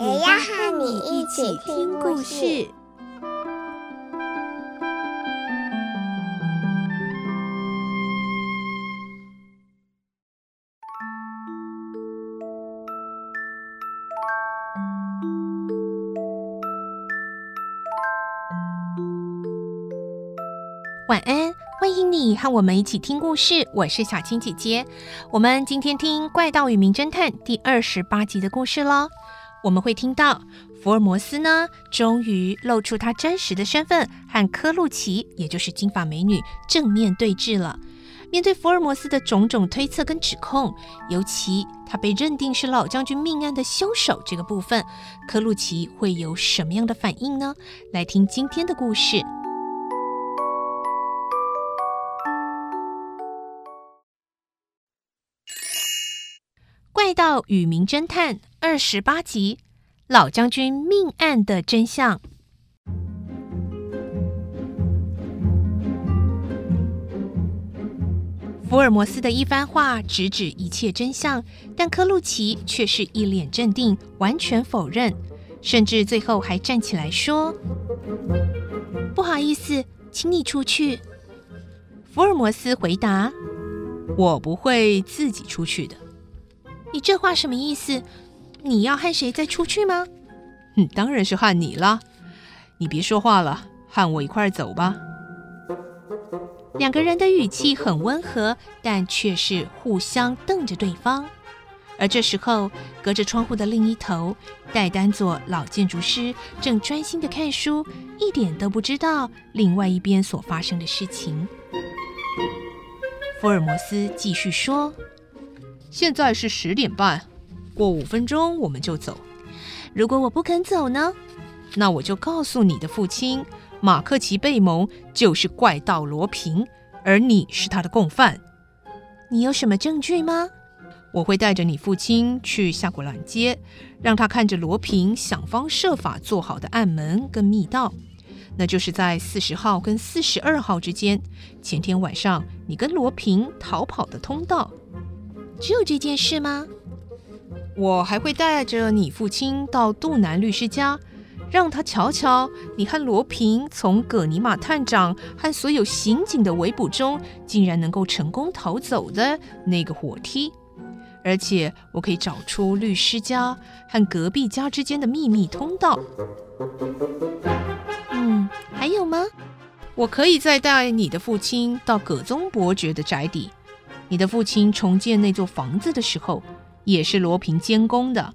也要和你一起听故事。晚安，欢迎你和我们一起听故事。我是小青姐姐，我们今天听《怪盗与名侦探》第二十八集的故事喽。我们会听到福尔摩斯呢，终于露出他真实的身份，和柯露奇，也就是金发美女正面对峙了。面对福尔摩斯的种种推测跟指控，尤其他被认定是老将军命案的凶手这个部分，柯露奇会有什么样的反应呢？来听今天的故事。《怪盗与名侦探》二十八集：老将军命案的真相。福尔摩斯的一番话直指一切真相，但柯露奇却是一脸镇定，完全否认，甚至最后还站起来说：“不好意思，请你出去。”福尔摩斯回答：“我不会自己出去的。”你这话什么意思？你要和谁再出去吗？嗯，当然是和你啦。你别说话了，和我一块儿走吧。两个人的语气很温和，但却是互相瞪着对方。而这时候，隔着窗户的另一头，戴丹佐老建筑师正专心的看书，一点都不知道另外一边所发生的事情。福尔摩斯继续说。现在是十点半，过五分钟我们就走。如果我不肯走呢？那我就告诉你的父亲马克奇贝蒙就是怪盗罗平，而你是他的共犯。你有什么证据吗？我会带着你父亲去夏果兰街，让他看着罗平想方设法做好的暗门跟密道，那就是在四十号跟四十二号之间，前天晚上你跟罗平逃跑的通道。只有这件事吗？我还会带着你父亲到杜南律师家，让他瞧瞧你和罗平从葛尼玛探长和所有刑警的围捕中，竟然能够成功逃走的那个火梯。而且我可以找出律师家和隔壁家之间的秘密通道。嗯，还有吗？我可以再带你的父亲到葛宗伯爵的宅邸。你的父亲重建那座房子的时候，也是罗平监工的。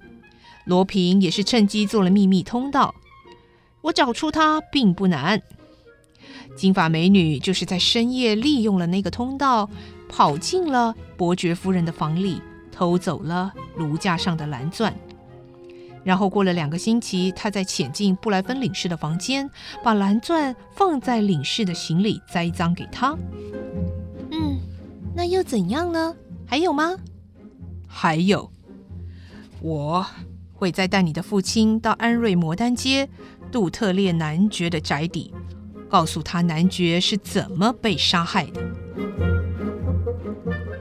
罗平也是趁机做了秘密通道。我找出他并不难。金发美女就是在深夜利用了那个通道，跑进了伯爵夫人的房里，偷走了炉架上的蓝钻。然后过了两个星期，她再潜进布莱芬领事的房间，把蓝钻放在领事的行李，栽赃给他。嗯那又怎样呢？还有吗？还有，我会再带你的父亲到安瑞摩丹街杜特列男爵的宅邸，告诉他男爵是怎么被杀害的。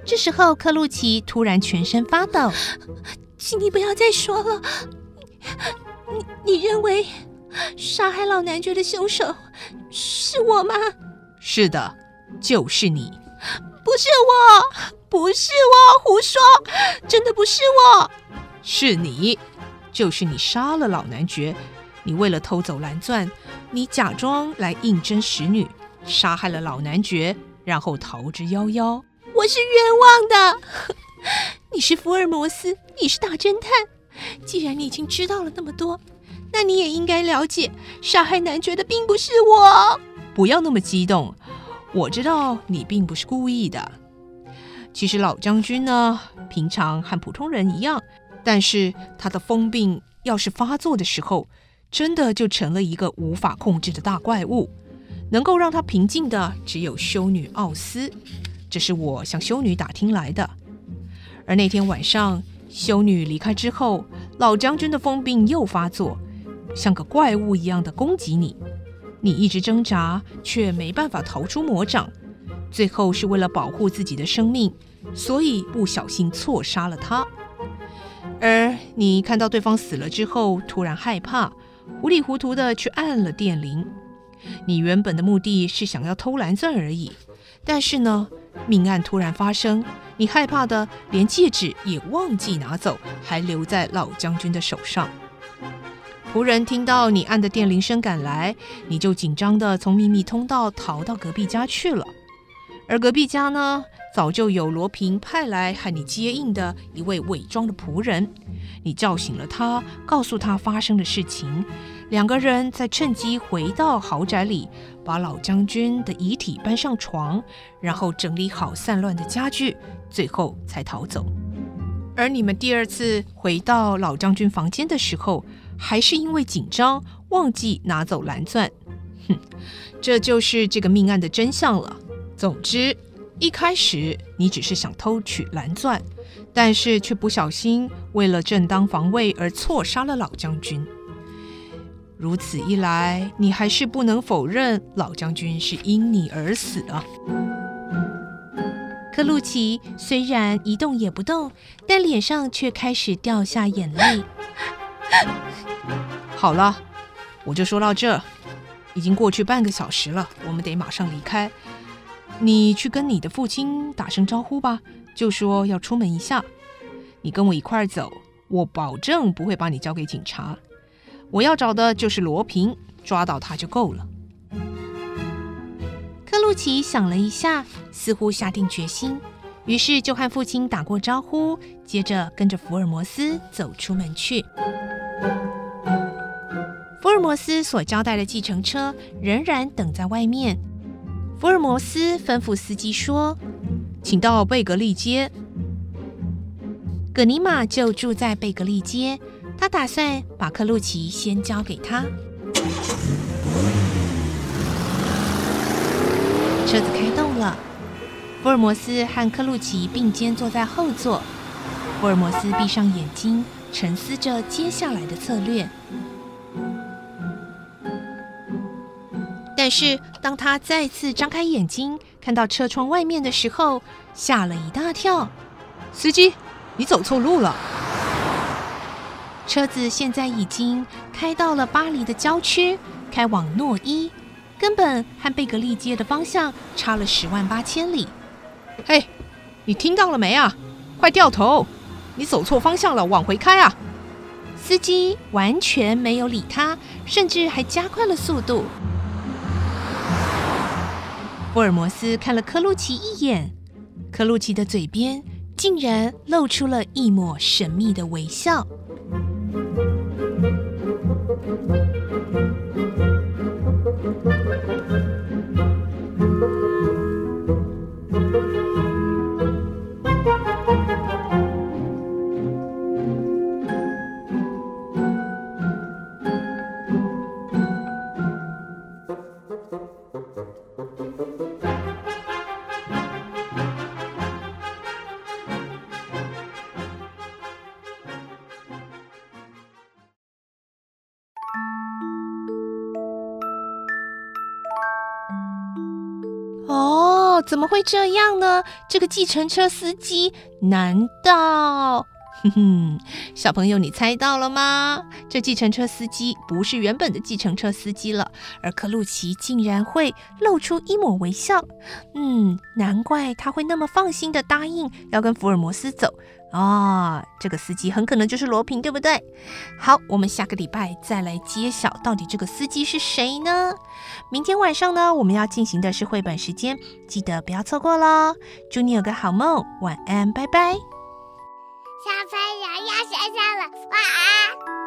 这时候，克鲁奇突然全身发抖，请你不要再说了。你你认为杀害老男爵的凶手是我吗？是的，就是你。不是我，不是我，胡说！真的不是我，是你，就是你杀了老男爵。你为了偷走蓝钻，你假装来应征使女，杀害了老男爵，然后逃之夭夭。我是冤枉的。你是福尔摩斯，你是大侦探。既然你已经知道了那么多，那你也应该了解，杀害男爵的并不是我。不要那么激动。我知道你并不是故意的。其实老将军呢，平常和普通人一样，但是他的疯病要是发作的时候，真的就成了一个无法控制的大怪物。能够让他平静的只有修女奥斯，这是我向修女打听来的。而那天晚上，修女离开之后，老将军的疯病又发作，像个怪物一样的攻击你。你一直挣扎，却没办法逃出魔掌。最后是为了保护自己的生命，所以不小心错杀了他。而你看到对方死了之后，突然害怕，糊里糊涂的去按了电铃。你原本的目的是想要偷蓝钻而已，但是呢，命案突然发生，你害怕的连戒指也忘记拿走，还留在老将军的手上。仆人听到你按的电铃声赶来，你就紧张的从秘密通道逃到隔壁家去了。而隔壁家呢，早就有罗平派来和你接应的一位伪装的仆人。你叫醒了他，告诉他发生的事情。两个人再趁机回到豪宅里，把老将军的遗体搬上床，然后整理好散乱的家具，最后才逃走。而你们第二次回到老将军房间的时候，还是因为紧张忘记拿走蓝钻。哼，这就是这个命案的真相了。总之，一开始你只是想偷取蓝钻，但是却不小心为了正当防卫而错杀了老将军。如此一来，你还是不能否认老将军是因你而死的。克鲁奇虽然一动也不动，但脸上却开始掉下眼泪。好了，我就说到这，已经过去半个小时了，我们得马上离开。你去跟你的父亲打声招呼吧，就说要出门一下。你跟我一块儿走，我保证不会把你交给警察。我要找的就是罗平，抓到他就够了。克鲁奇想了一下，似乎下定决心，于是就和父亲打过招呼，接着跟着福尔摩斯走出门去。福尔摩斯所交代的计程车仍然等在外面。福尔摩斯吩咐司机说：“请到贝格利街。”葛尼玛就住在贝格利街。他打算把克鲁奇先交给他。车子开动了，福尔摩斯和克鲁奇并肩坐在后座。福尔摩斯闭上眼睛，沉思着接下来的策略。但是，当他再次张开眼睛，看到车窗外面的时候，吓了一大跳。司机，你走错路了。车子现在已经开到了巴黎的郊区，开往诺伊，根本和贝格利街的方向差了十万八千里。嘿，你听到了没啊？快掉头！你走错方向了，往回开啊！司机完全没有理他，甚至还加快了速度。福尔摩斯看了克鲁奇一眼，克鲁奇的嘴边竟然露出了一抹神秘的微笑。怎么会这样呢？这个计程车司机，难道……哼哼，小朋友，你猜到了吗？这计程车司机不是原本的计程车司机了，而克鲁奇竟然会露出一抹微笑。嗯，难怪他会那么放心的答应要跟福尔摩斯走。啊、这个司机很可能就是罗平，对不对？好，我们下个礼拜再来揭晓到底这个司机是谁呢？明天晚上呢，我们要进行的是绘本时间，记得不要错过喽！祝你有个好梦，晚安，拜拜。小朋友要睡觉了，晚安。